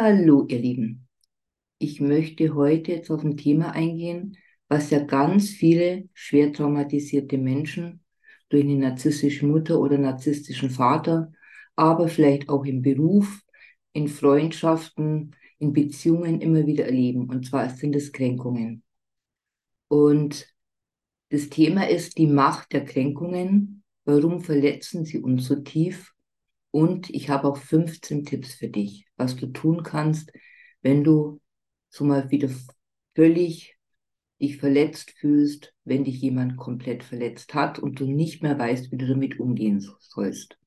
Hallo, ihr Lieben. Ich möchte heute jetzt auf ein Thema eingehen, was ja ganz viele schwer traumatisierte Menschen durch eine narzisstische Mutter oder narzisstischen Vater, aber vielleicht auch im Beruf, in Freundschaften, in Beziehungen immer wieder erleben. Und zwar sind es Kränkungen. Und das Thema ist die Macht der Kränkungen. Warum verletzen sie uns so tief? Und ich habe auch 15 Tipps für dich, was du tun kannst, wenn du so mal wieder völlig dich verletzt fühlst, wenn dich jemand komplett verletzt hat und du nicht mehr weißt, wie du damit umgehen sollst.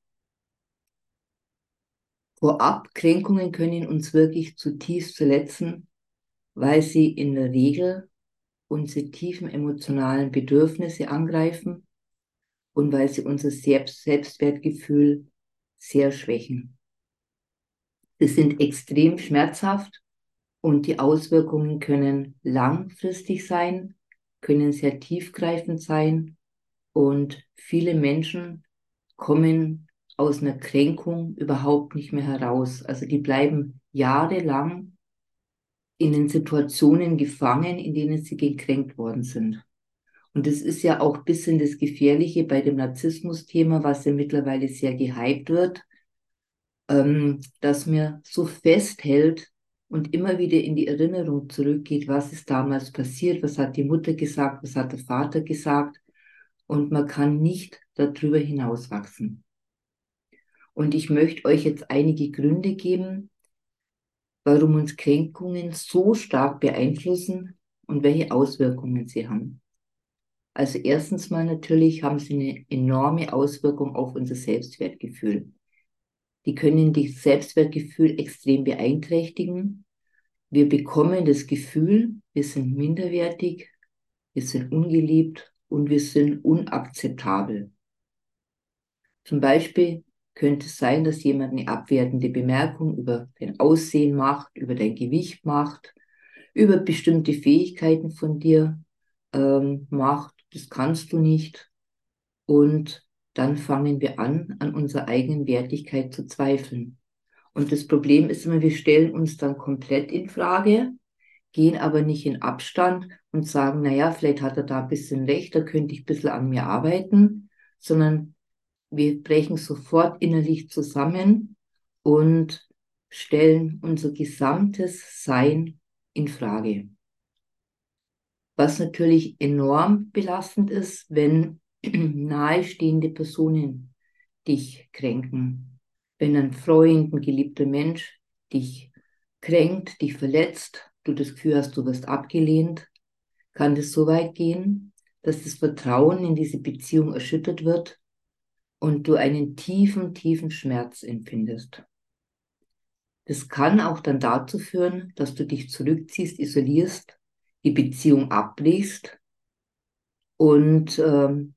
Vorab, Kränkungen können uns wirklich zutiefst verletzen, weil sie in der Regel unsere tiefen emotionalen Bedürfnisse angreifen und weil sie unser Selbst Selbstwertgefühl sehr schwächen. Sie sind extrem schmerzhaft und die Auswirkungen können langfristig sein, können sehr tiefgreifend sein und viele Menschen kommen aus einer Kränkung überhaupt nicht mehr heraus. Also die bleiben jahrelang in den Situationen gefangen, in denen sie gekränkt worden sind. Und das ist ja auch ein bisschen das Gefährliche bei dem Narzissmus-Thema, was ja mittlerweile sehr gehypt wird, ähm, dass mir so festhält und immer wieder in die Erinnerung zurückgeht, was ist damals passiert, was hat die Mutter gesagt, was hat der Vater gesagt. Und man kann nicht darüber hinauswachsen. Und ich möchte euch jetzt einige Gründe geben, warum uns Kränkungen so stark beeinflussen und welche Auswirkungen sie haben. Also erstens mal natürlich haben sie eine enorme Auswirkung auf unser Selbstwertgefühl. Die können das Selbstwertgefühl extrem beeinträchtigen. Wir bekommen das Gefühl, wir sind minderwertig, wir sind ungeliebt und wir sind unakzeptabel. Zum Beispiel könnte es sein, dass jemand eine abwertende Bemerkung über dein Aussehen macht, über dein Gewicht macht, über bestimmte Fähigkeiten von dir ähm, macht das kannst du nicht. Und dann fangen wir an, an unserer eigenen Wertigkeit zu zweifeln. Und das Problem ist immer, wir stellen uns dann komplett in Frage, gehen aber nicht in Abstand und sagen, naja, vielleicht hat er da ein bisschen recht, da könnte ich ein bisschen an mir arbeiten, sondern wir brechen sofort innerlich zusammen und stellen unser gesamtes Sein in Frage. Was natürlich enorm belastend ist, wenn nahestehende Personen dich kränken. Wenn ein Freund, ein geliebter Mensch dich kränkt, dich verletzt, du das Gefühl hast, du wirst abgelehnt, kann das so weit gehen, dass das Vertrauen in diese Beziehung erschüttert wird und du einen tiefen, tiefen Schmerz empfindest. Das kann auch dann dazu führen, dass du dich zurückziehst, isolierst die Beziehung abbrichst und ähm,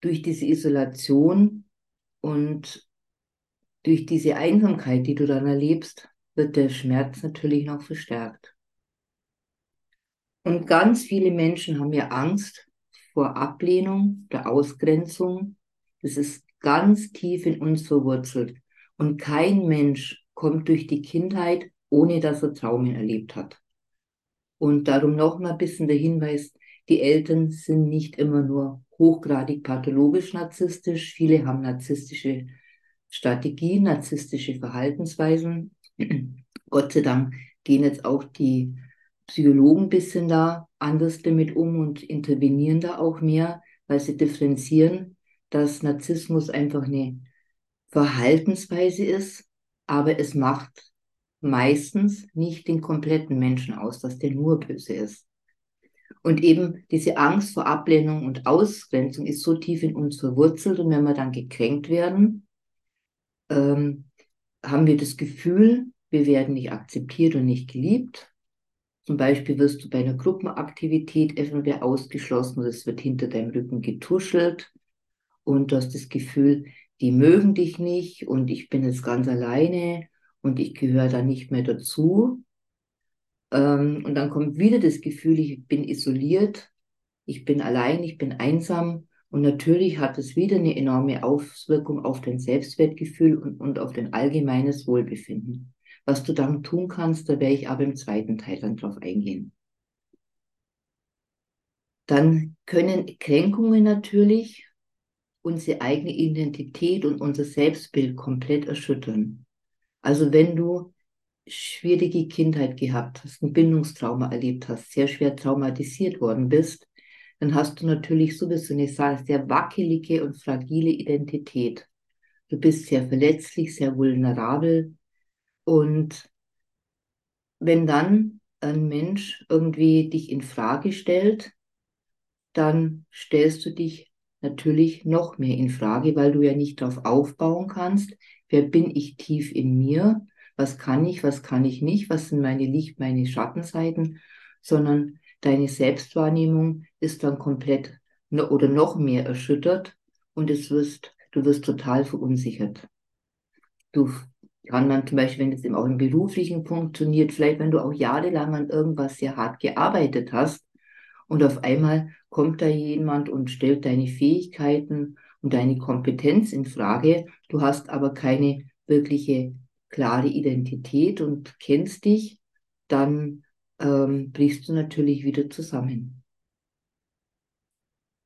durch diese Isolation und durch diese Einsamkeit, die du dann erlebst, wird der Schmerz natürlich noch verstärkt. Und ganz viele Menschen haben ja Angst vor Ablehnung, der Ausgrenzung. Das ist ganz tief in uns verwurzelt. Und kein Mensch kommt durch die Kindheit, ohne dass er Traumen erlebt hat. Und darum noch mal ein bisschen der Hinweis, die Eltern sind nicht immer nur hochgradig pathologisch narzisstisch. Viele haben narzisstische Strategien, narzisstische Verhaltensweisen. Gott sei Dank gehen jetzt auch die Psychologen ein bisschen da anders damit um und intervenieren da auch mehr, weil sie differenzieren, dass Narzissmus einfach eine Verhaltensweise ist, aber es macht meistens nicht den kompletten Menschen aus, dass der nur böse ist. Und eben diese Angst vor Ablehnung und Ausgrenzung ist so tief in uns verwurzelt und wenn wir dann gekränkt werden, ähm, haben wir das Gefühl, wir werden nicht akzeptiert und nicht geliebt. Zum Beispiel wirst du bei einer Gruppenaktivität entweder ausgeschlossen oder es wird hinter deinem Rücken getuschelt und du hast das Gefühl, die mögen dich nicht und ich bin jetzt ganz alleine und ich gehöre da nicht mehr dazu. Ähm, und dann kommt wieder das Gefühl, ich bin isoliert, ich bin allein, ich bin einsam. Und natürlich hat es wieder eine enorme Auswirkung auf dein Selbstwertgefühl und, und auf dein allgemeines Wohlbefinden. Was du dann tun kannst, da werde ich aber im zweiten Teil dann drauf eingehen. Dann können Kränkungen natürlich unsere eigene Identität und unser Selbstbild komplett erschüttern. Also wenn du schwierige Kindheit gehabt hast, ein Bindungstrauma erlebt hast, sehr schwer traumatisiert worden bist, dann hast du natürlich sowieso eine sehr wackelige und fragile Identität. Du bist sehr verletzlich, sehr vulnerabel und wenn dann ein Mensch irgendwie dich in Frage stellt, dann stellst du dich natürlich noch mehr in Frage, weil du ja nicht darauf aufbauen kannst, wer bin ich tief in mir, was kann ich, was kann ich nicht, was sind meine Licht, meine Schattenseiten, sondern deine Selbstwahrnehmung ist dann komplett oder noch mehr erschüttert und es wirst, du wirst total verunsichert. Du kann man zum Beispiel, wenn es eben auch im beruflichen funktioniert, vielleicht wenn du auch jahrelang an irgendwas sehr hart gearbeitet hast und auf einmal kommt da jemand und stellt deine Fähigkeiten und deine Kompetenz in Frage. Du hast aber keine wirkliche klare Identität und kennst dich, dann ähm, brichst du natürlich wieder zusammen.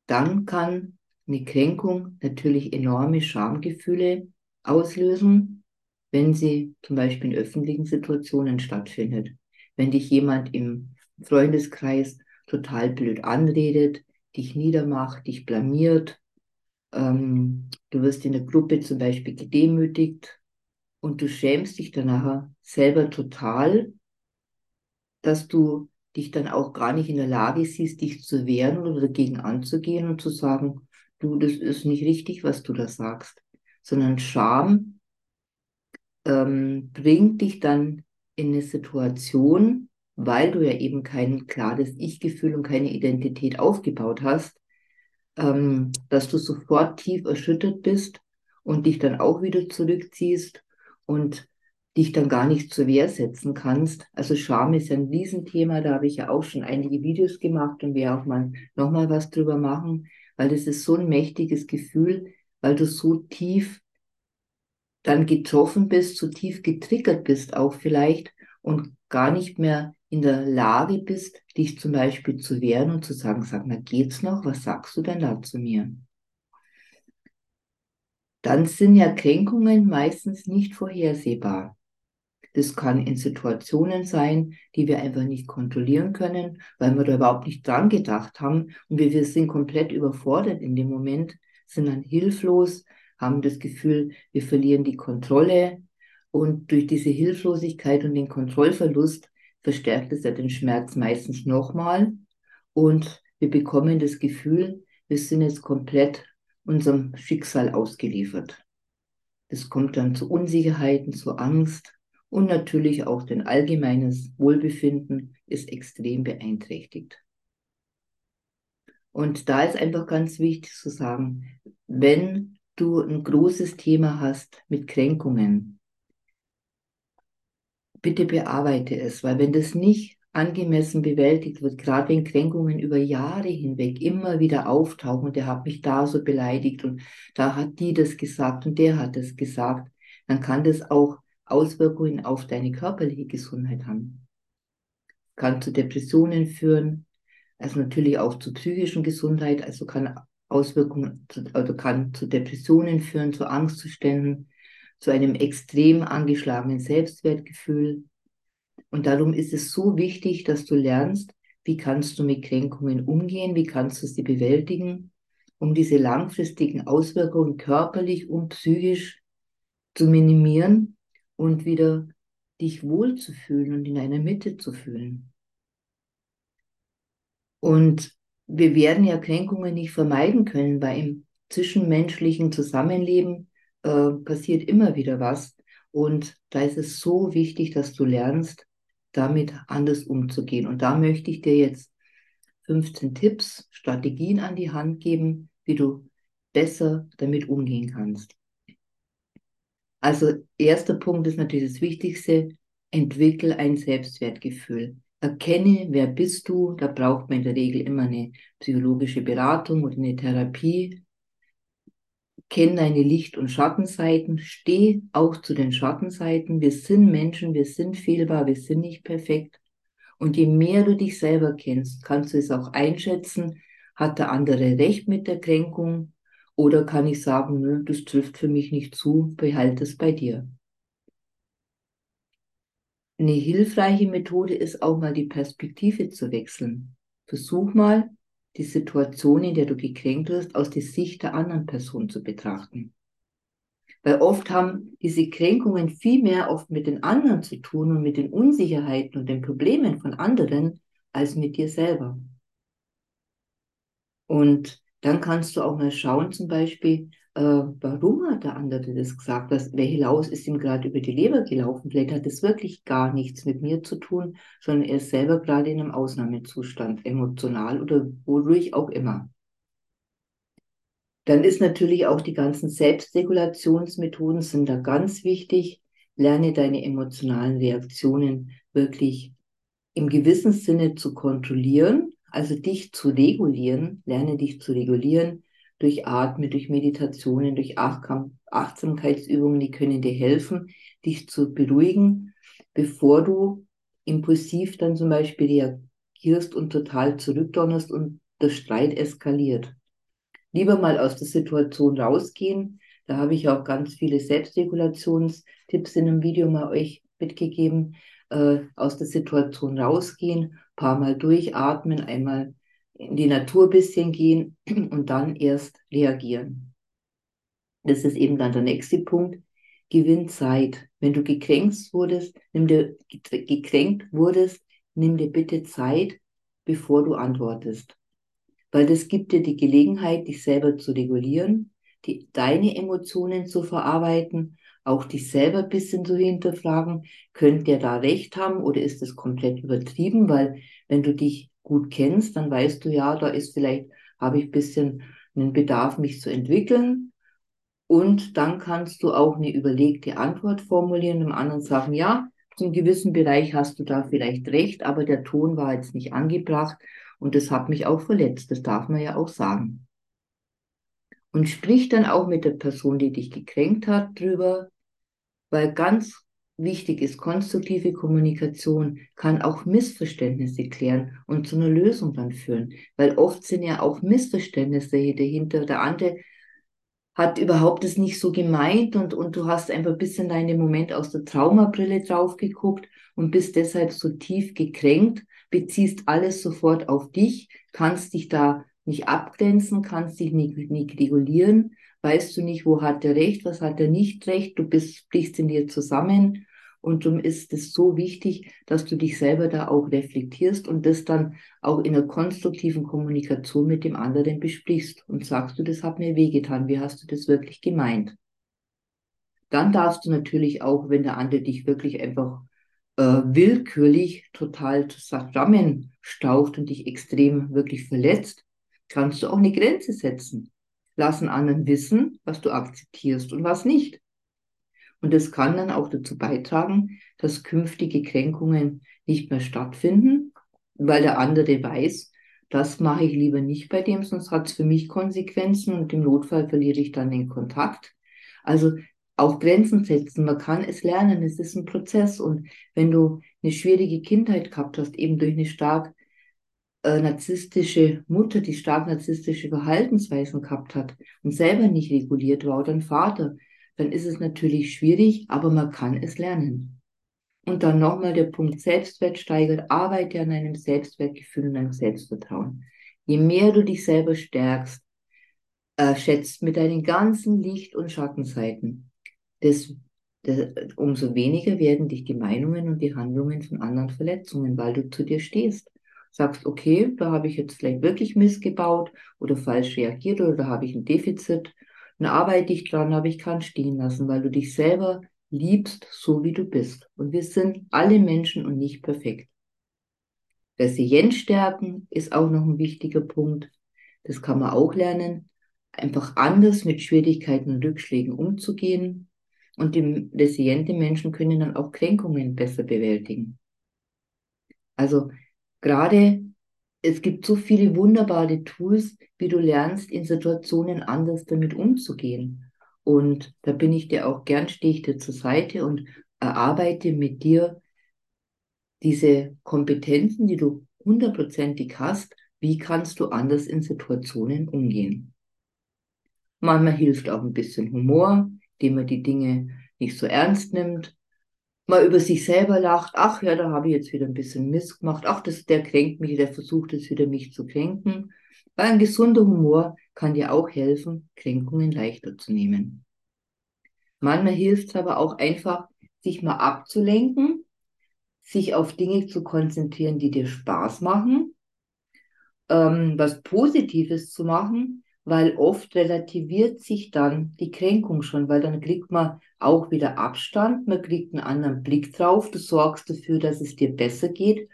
Dann kann eine Kränkung natürlich enorme Schamgefühle auslösen, wenn sie zum Beispiel in öffentlichen Situationen stattfindet. Wenn dich jemand im Freundeskreis total blöd anredet, dich niedermacht, dich blamiert, ähm, du wirst in der Gruppe zum Beispiel gedemütigt und du schämst dich danach selber total, dass du dich dann auch gar nicht in der Lage siehst, dich zu wehren oder dagegen anzugehen und zu sagen, du, das ist nicht richtig, was du da sagst, sondern Scham ähm, bringt dich dann in eine Situation, weil du ja eben kein klares Ich-Gefühl und keine Identität aufgebaut hast, ähm, dass du sofort tief erschüttert bist und dich dann auch wieder zurückziehst und dich dann gar nicht zur Wehr setzen kannst. Also Scham ist ja ein Riesenthema, da habe ich ja auch schon einige Videos gemacht und werde auch mal nochmal was drüber machen, weil das ist so ein mächtiges Gefühl, weil du so tief dann getroffen bist, so tief getriggert bist auch vielleicht und gar nicht mehr in der Lage bist, dich zum Beispiel zu wehren und zu sagen, sag mal, geht's noch? Was sagst du denn da zu mir? Dann sind ja Kränkungen meistens nicht vorhersehbar. Das kann in Situationen sein, die wir einfach nicht kontrollieren können, weil wir da überhaupt nicht dran gedacht haben und wir, wir sind komplett überfordert in dem Moment, sind dann hilflos, haben das Gefühl, wir verlieren die Kontrolle und durch diese Hilflosigkeit und den Kontrollverlust verstärkt es ja den Schmerz meistens nochmal und wir bekommen das Gefühl, wir sind jetzt komplett unserem Schicksal ausgeliefert. Es kommt dann zu Unsicherheiten, zu Angst und natürlich auch dein allgemeines Wohlbefinden ist extrem beeinträchtigt. Und da ist einfach ganz wichtig zu sagen, wenn du ein großes Thema hast mit Kränkungen, bitte bearbeite es, weil wenn das nicht angemessen bewältigt wird, gerade wenn Kränkungen über Jahre hinweg immer wieder auftauchen und der hat mich da so beleidigt und da hat die das gesagt und der hat das gesagt, dann kann das auch Auswirkungen auf deine körperliche Gesundheit haben. Kann zu Depressionen führen, also natürlich auch zu psychischen Gesundheit, also kann Auswirkungen, also kann zu Depressionen führen, zu Angstzuständen, zu einem extrem angeschlagenen Selbstwertgefühl. Und darum ist es so wichtig, dass du lernst, wie kannst du mit Kränkungen umgehen, wie kannst du sie bewältigen, um diese langfristigen Auswirkungen körperlich und psychisch zu minimieren und wieder dich wohlzufühlen und in einer Mitte zu fühlen. Und wir werden ja Kränkungen nicht vermeiden können, weil im zwischenmenschlichen Zusammenleben äh, passiert immer wieder was. Und da ist es so wichtig, dass du lernst, damit anders umzugehen. Und da möchte ich dir jetzt 15 Tipps, Strategien an die Hand geben, wie du besser damit umgehen kannst. Also erster Punkt ist natürlich das Wichtigste, entwickel ein Selbstwertgefühl. Erkenne, wer bist du. Da braucht man in der Regel immer eine psychologische Beratung oder eine Therapie, Kenn deine Licht- und Schattenseiten, steh auch zu den Schattenseiten. Wir sind Menschen, wir sind fehlbar, wir sind nicht perfekt. Und je mehr du dich selber kennst, kannst du es auch einschätzen, hat der andere recht mit der Kränkung oder kann ich sagen, nö, das trifft für mich nicht zu, behalte es bei dir. Eine hilfreiche Methode ist auch mal die Perspektive zu wechseln. Versuch mal, die Situation, in der du gekränkt wirst, aus der Sicht der anderen Person zu betrachten. Weil oft haben diese Kränkungen viel mehr oft mit den anderen zu tun und mit den Unsicherheiten und den Problemen von anderen als mit dir selber. Und dann kannst du auch mal schauen, zum Beispiel, äh, warum hat der andere das gesagt? Was, welche Laus ist ihm gerade über die Leber gelaufen? Vielleicht hat es wirklich gar nichts mit mir zu tun, sondern er ist selber gerade in einem Ausnahmezustand, emotional oder wodurch auch immer. Dann ist natürlich auch die ganzen Selbstregulationsmethoden sind da ganz wichtig. Lerne deine emotionalen Reaktionen wirklich im gewissen Sinne zu kontrollieren, also dich zu regulieren, lerne dich zu regulieren durch Atmen, durch Meditationen, durch Achtsamkeitsübungen, die können dir helfen, dich zu beruhigen, bevor du impulsiv dann zum Beispiel reagierst und total zurückdonnerst und der Streit eskaliert. Lieber mal aus der Situation rausgehen. Da habe ich auch ganz viele Selbstregulationstipps in einem Video mal euch mitgegeben. Äh, aus der Situation rausgehen, paar Mal durchatmen, einmal in die Natur ein bisschen gehen und dann erst reagieren. Das ist eben dann der nächste Punkt. Gewinn Zeit. Wenn du gekränkt wurdest, nimm dir, gekränkt wurdest, nimm dir bitte Zeit, bevor du antwortest. Weil das gibt dir die Gelegenheit, dich selber zu regulieren, die, deine Emotionen zu verarbeiten, auch dich selber ein bisschen zu hinterfragen, könnte der da recht haben oder ist das komplett übertrieben? Weil wenn du dich gut kennst, dann weißt du ja, da ist vielleicht, habe ich ein bisschen einen Bedarf, mich zu entwickeln. Und dann kannst du auch eine überlegte Antwort formulieren, dem anderen sagen, ja, zum gewissen Bereich hast du da vielleicht recht, aber der Ton war jetzt nicht angebracht und das hat mich auch verletzt. Das darf man ja auch sagen. Und sprich dann auch mit der Person, die dich gekränkt hat, drüber, weil ganz wichtig ist, konstruktive Kommunikation kann auch Missverständnisse klären und zu einer Lösung dann führen. Weil oft sind ja auch Missverständnisse dahinter. Der andere hat überhaupt es nicht so gemeint und, und du hast einfach bis in deinem Moment aus der Traumabrille drauf geguckt und bist deshalb so tief gekränkt, beziehst alles sofort auf dich, kannst dich da nicht abgrenzen, kannst dich nicht, nicht regulieren, weißt du nicht, wo hat er recht, was hat er nicht recht, du bist, brichst in dir zusammen und darum ist es so wichtig, dass du dich selber da auch reflektierst und das dann auch in einer konstruktiven Kommunikation mit dem anderen besprichst und sagst du, das hat mir wehgetan, wie hast du das wirklich gemeint? Dann darfst du natürlich auch, wenn der andere dich wirklich einfach äh, willkürlich total zusammenstaucht und dich extrem wirklich verletzt, kannst du auch eine Grenze setzen. Lass einen anderen wissen, was du akzeptierst und was nicht. Und das kann dann auch dazu beitragen, dass künftige Kränkungen nicht mehr stattfinden, weil der andere weiß, das mache ich lieber nicht bei dem, sonst hat es für mich Konsequenzen und im Notfall verliere ich dann den Kontakt. Also auch Grenzen setzen, man kann es lernen, es ist ein Prozess. Und wenn du eine schwierige Kindheit gehabt hast, eben durch eine stark äh, narzisstische Mutter, die stark narzisstische Verhaltensweisen gehabt hat und selber nicht reguliert war, oder ein Vater, dann ist es natürlich schwierig, aber man kann es lernen. Und dann nochmal der Punkt Selbstwert steigert, arbeite an einem Selbstwertgefühl und einem Selbstvertrauen. Je mehr du dich selber stärkst, äh, schätzt mit deinen ganzen Licht- und Schattenseiten, des, des, umso weniger werden dich die Meinungen und die Handlungen von anderen Verletzungen, weil du zu dir stehst. Sagst, okay, da habe ich jetzt vielleicht wirklich missgebaut oder falsch reagiert oder da habe ich ein Defizit dann arbeite ich dran, aber ich kann stehen lassen, weil du dich selber liebst, so wie du bist. Und wir sind alle Menschen und nicht perfekt. Resilienz stärken ist auch noch ein wichtiger Punkt. Das kann man auch lernen. Einfach anders mit Schwierigkeiten und Rückschlägen umzugehen. Und die resiliente Menschen können dann auch Kränkungen besser bewältigen. Also gerade es gibt so viele wunderbare Tools, wie du lernst, in Situationen anders damit umzugehen. Und da bin ich dir auch gern, stehe ich dir zur Seite und erarbeite mit dir diese Kompetenzen, die du hundertprozentig hast, wie kannst du anders in Situationen umgehen. Manchmal hilft auch ein bisschen Humor, indem man die Dinge nicht so ernst nimmt, mal über sich selber lacht, ach ja, da habe ich jetzt wieder ein bisschen Mist gemacht, ach, das, der kränkt mich, der versucht jetzt wieder mich zu kränken. Weil ein gesunder Humor kann dir auch helfen, Kränkungen leichter zu nehmen. Manchmal hilft es aber auch einfach, sich mal abzulenken, sich auf Dinge zu konzentrieren, die dir Spaß machen, ähm, was Positives zu machen weil oft relativiert sich dann die Kränkung schon, weil dann kriegt man auch wieder Abstand, man kriegt einen anderen Blick drauf, du sorgst dafür, dass es dir besser geht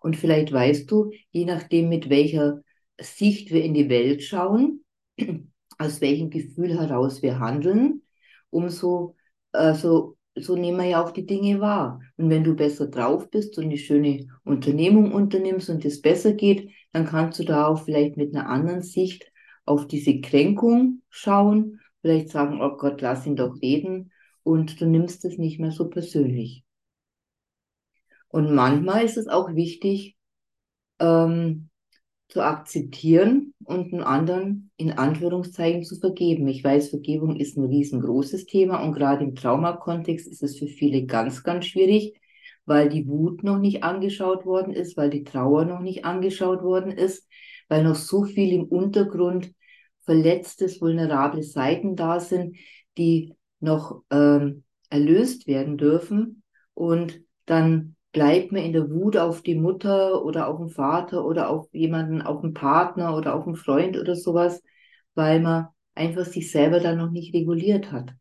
und vielleicht weißt du, je nachdem, mit welcher Sicht wir in die Welt schauen, aus welchem Gefühl heraus wir handeln, umso also so nehmen wir ja auch die Dinge wahr. Und wenn du besser drauf bist und eine schöne Unternehmung unternimmst und es besser geht, dann kannst du da auch vielleicht mit einer anderen Sicht auf diese Kränkung schauen, vielleicht sagen, oh Gott, lass ihn doch reden und du nimmst es nicht mehr so persönlich. Und manchmal ist es auch wichtig, ähm, zu akzeptieren und einen anderen in Anführungszeichen zu vergeben. Ich weiß, Vergebung ist ein riesengroßes Thema und gerade im Traumakontext ist es für viele ganz, ganz schwierig, weil die Wut noch nicht angeschaut worden ist, weil die Trauer noch nicht angeschaut worden ist, weil noch so viel im Untergrund verletztes, vulnerable Seiten da sind, die noch ähm, erlöst werden dürfen. Und dann bleibt man in der Wut auf die Mutter oder auf den Vater oder auf jemanden, auf den Partner oder auf einen Freund oder sowas, weil man einfach sich selber dann noch nicht reguliert hat.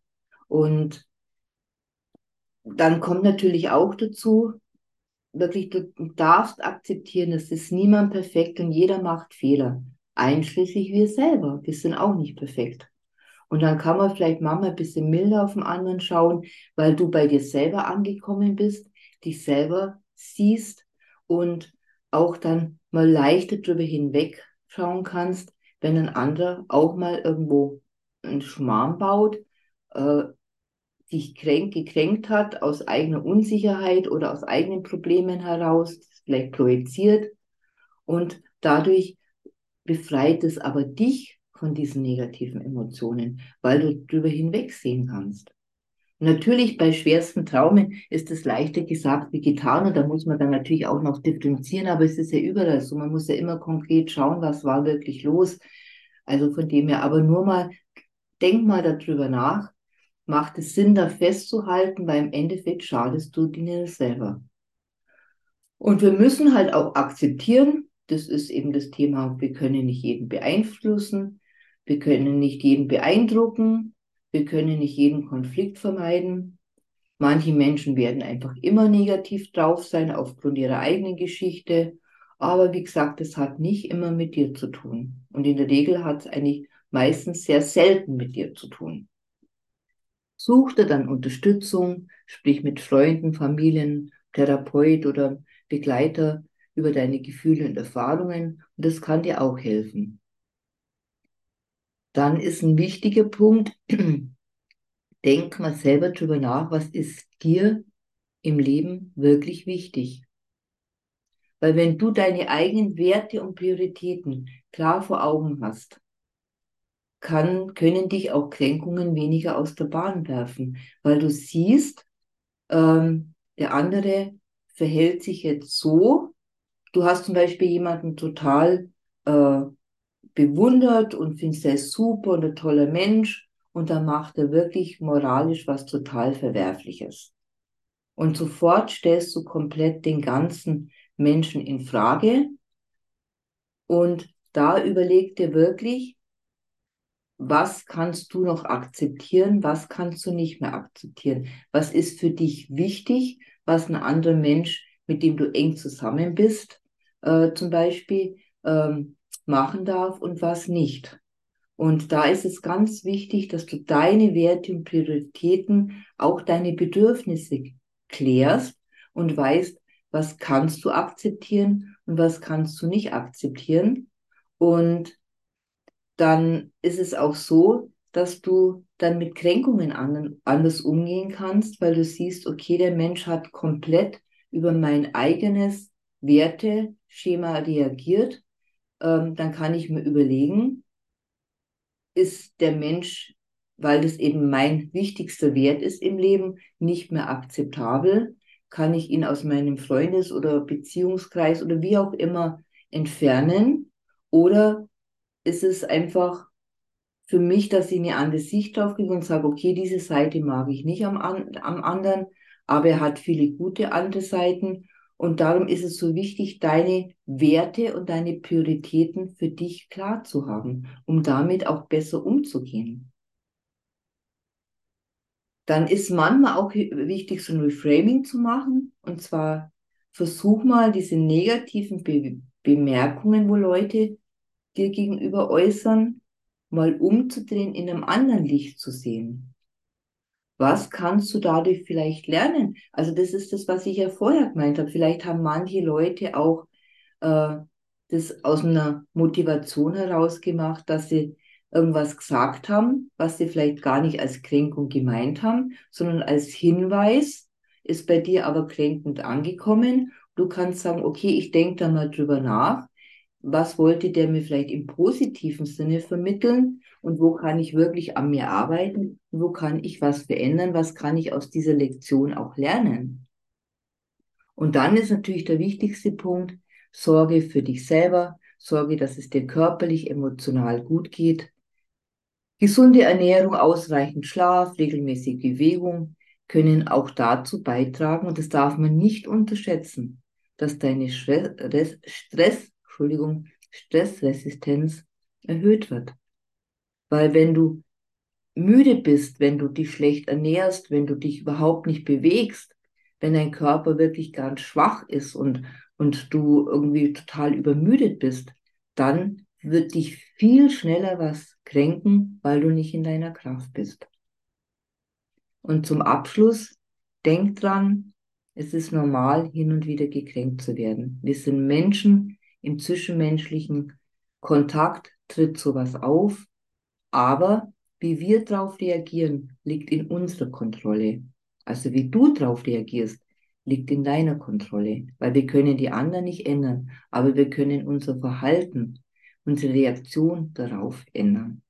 Und dann kommt natürlich auch dazu, wirklich, du darfst akzeptieren, es ist niemand perfekt und jeder macht Fehler, einschließlich wir selber. Wir sind auch nicht perfekt. Und dann kann man vielleicht manchmal ein bisschen milder auf den anderen schauen, weil du bei dir selber angekommen bist, dich selber siehst und auch dann mal leichter drüber hinweg schauen kannst, wenn ein anderer auch mal irgendwo einen Schmarrn baut, äh, sich kränk, gekränkt hat aus eigener Unsicherheit oder aus eigenen Problemen heraus, vielleicht projiziert und dadurch befreit es aber dich von diesen negativen Emotionen, weil du drüber hinwegsehen kannst. Natürlich bei schwersten Traumen ist es leichter gesagt wie getan und da muss man dann natürlich auch noch differenzieren, aber es ist ja überall so. Man muss ja immer konkret schauen, was war wirklich los. Also von dem her, aber nur mal, denk mal darüber nach, macht es Sinn, da festzuhalten, weil im Endeffekt schadest du dir selber. Und wir müssen halt auch akzeptieren, das ist eben das Thema, wir können nicht jeden beeinflussen, wir können nicht jeden beeindrucken, wir können nicht jeden Konflikt vermeiden. Manche Menschen werden einfach immer negativ drauf sein aufgrund ihrer eigenen Geschichte. Aber wie gesagt, das hat nicht immer mit dir zu tun. Und in der Regel hat es eigentlich meistens sehr selten mit dir zu tun. Such dir dann Unterstützung, sprich mit Freunden, Familien, Therapeut oder Begleiter über deine Gefühle und Erfahrungen und das kann dir auch helfen. Dann ist ein wichtiger Punkt, denk mal selber drüber nach, was ist dir im Leben wirklich wichtig. Weil wenn du deine eigenen Werte und Prioritäten klar vor Augen hast, kann, können dich auch Kränkungen weniger aus der Bahn werfen, weil du siehst, ähm, der andere verhält sich jetzt so. Du hast zum Beispiel jemanden total äh, bewundert und findest, er super und ein toller Mensch und dann macht er wirklich moralisch was total Verwerfliches. Und sofort stellst du komplett den ganzen Menschen in Frage und da überlegt er wirklich, was kannst du noch akzeptieren, was kannst du nicht mehr akzeptieren, was ist für dich wichtig, was ein anderer Mensch, mit dem du eng zusammen bist, äh, zum Beispiel ähm, machen darf und was nicht. Und da ist es ganz wichtig, dass du deine Werte und Prioritäten, auch deine Bedürfnisse klärst und weißt, was kannst du akzeptieren und was kannst du nicht akzeptieren. Und dann ist es auch so, dass du dann mit Kränkungen anders umgehen kannst, weil du siehst, okay, der Mensch hat komplett über mein eigenes Werteschema reagiert. Ähm, dann kann ich mir überlegen, ist der Mensch, weil das eben mein wichtigster Wert ist im Leben, nicht mehr akzeptabel? Kann ich ihn aus meinem Freundes- oder Beziehungskreis oder wie auch immer entfernen? Oder ist es einfach für mich, dass ich eine andere Sicht drauf kriege und sage, okay, diese Seite mag ich nicht am, am anderen, aber er hat viele gute andere Seiten. Und darum ist es so wichtig, deine Werte und deine Prioritäten für dich klar zu haben, um damit auch besser umzugehen. Dann ist manchmal auch wichtig, so ein Reframing zu machen. Und zwar versuch mal diese negativen Be Bemerkungen, wo Leute dir gegenüber äußern, mal umzudrehen, in einem anderen Licht zu sehen. Was kannst du dadurch vielleicht lernen? Also das ist das, was ich ja vorher gemeint habe. Vielleicht haben manche Leute auch äh, das aus einer Motivation heraus gemacht, dass sie irgendwas gesagt haben, was sie vielleicht gar nicht als Kränkung gemeint haben, sondern als Hinweis, ist bei dir aber kränkend angekommen. Du kannst sagen, okay, ich denke da mal drüber nach was wollte der mir vielleicht im positiven Sinne vermitteln und wo kann ich wirklich an mir arbeiten wo kann ich was verändern, was kann ich aus dieser Lektion auch lernen. Und dann ist natürlich der wichtigste Punkt, Sorge für dich selber, Sorge, dass es dir körperlich, emotional gut geht. Gesunde Ernährung, ausreichend Schlaf, regelmäßige Bewegung können auch dazu beitragen, und das darf man nicht unterschätzen, dass deine Stress Entschuldigung, Stressresistenz erhöht wird. Weil wenn du müde bist, wenn du dich schlecht ernährst, wenn du dich überhaupt nicht bewegst, wenn dein Körper wirklich ganz schwach ist und, und du irgendwie total übermüdet bist, dann wird dich viel schneller was kränken, weil du nicht in deiner Kraft bist. Und zum Abschluss, denk dran, es ist normal, hin und wieder gekränkt zu werden. Wir sind Menschen, im zwischenmenschlichen Kontakt tritt sowas auf, aber wie wir darauf reagieren, liegt in unserer Kontrolle. Also wie du darauf reagierst, liegt in deiner Kontrolle, weil wir können die anderen nicht ändern, aber wir können unser Verhalten, unsere Reaktion darauf ändern.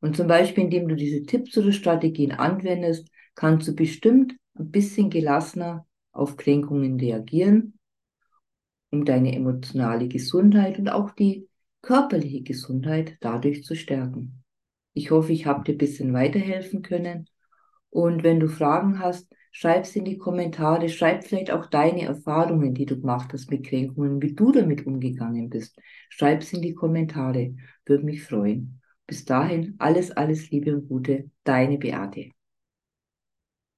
Und zum Beispiel, indem du diese Tipps oder Strategien anwendest, kannst du bestimmt ein bisschen gelassener auf Kränkungen reagieren um deine emotionale Gesundheit und auch die körperliche Gesundheit dadurch zu stärken. Ich hoffe, ich habe dir ein bisschen weiterhelfen können. Und wenn du Fragen hast, schreib sie in die Kommentare, schreib vielleicht auch deine Erfahrungen, die du gemacht hast mit Kränkungen, wie du damit umgegangen bist. Schreib sie in die Kommentare, würde mich freuen. Bis dahin alles, alles Liebe und Gute, deine Beate.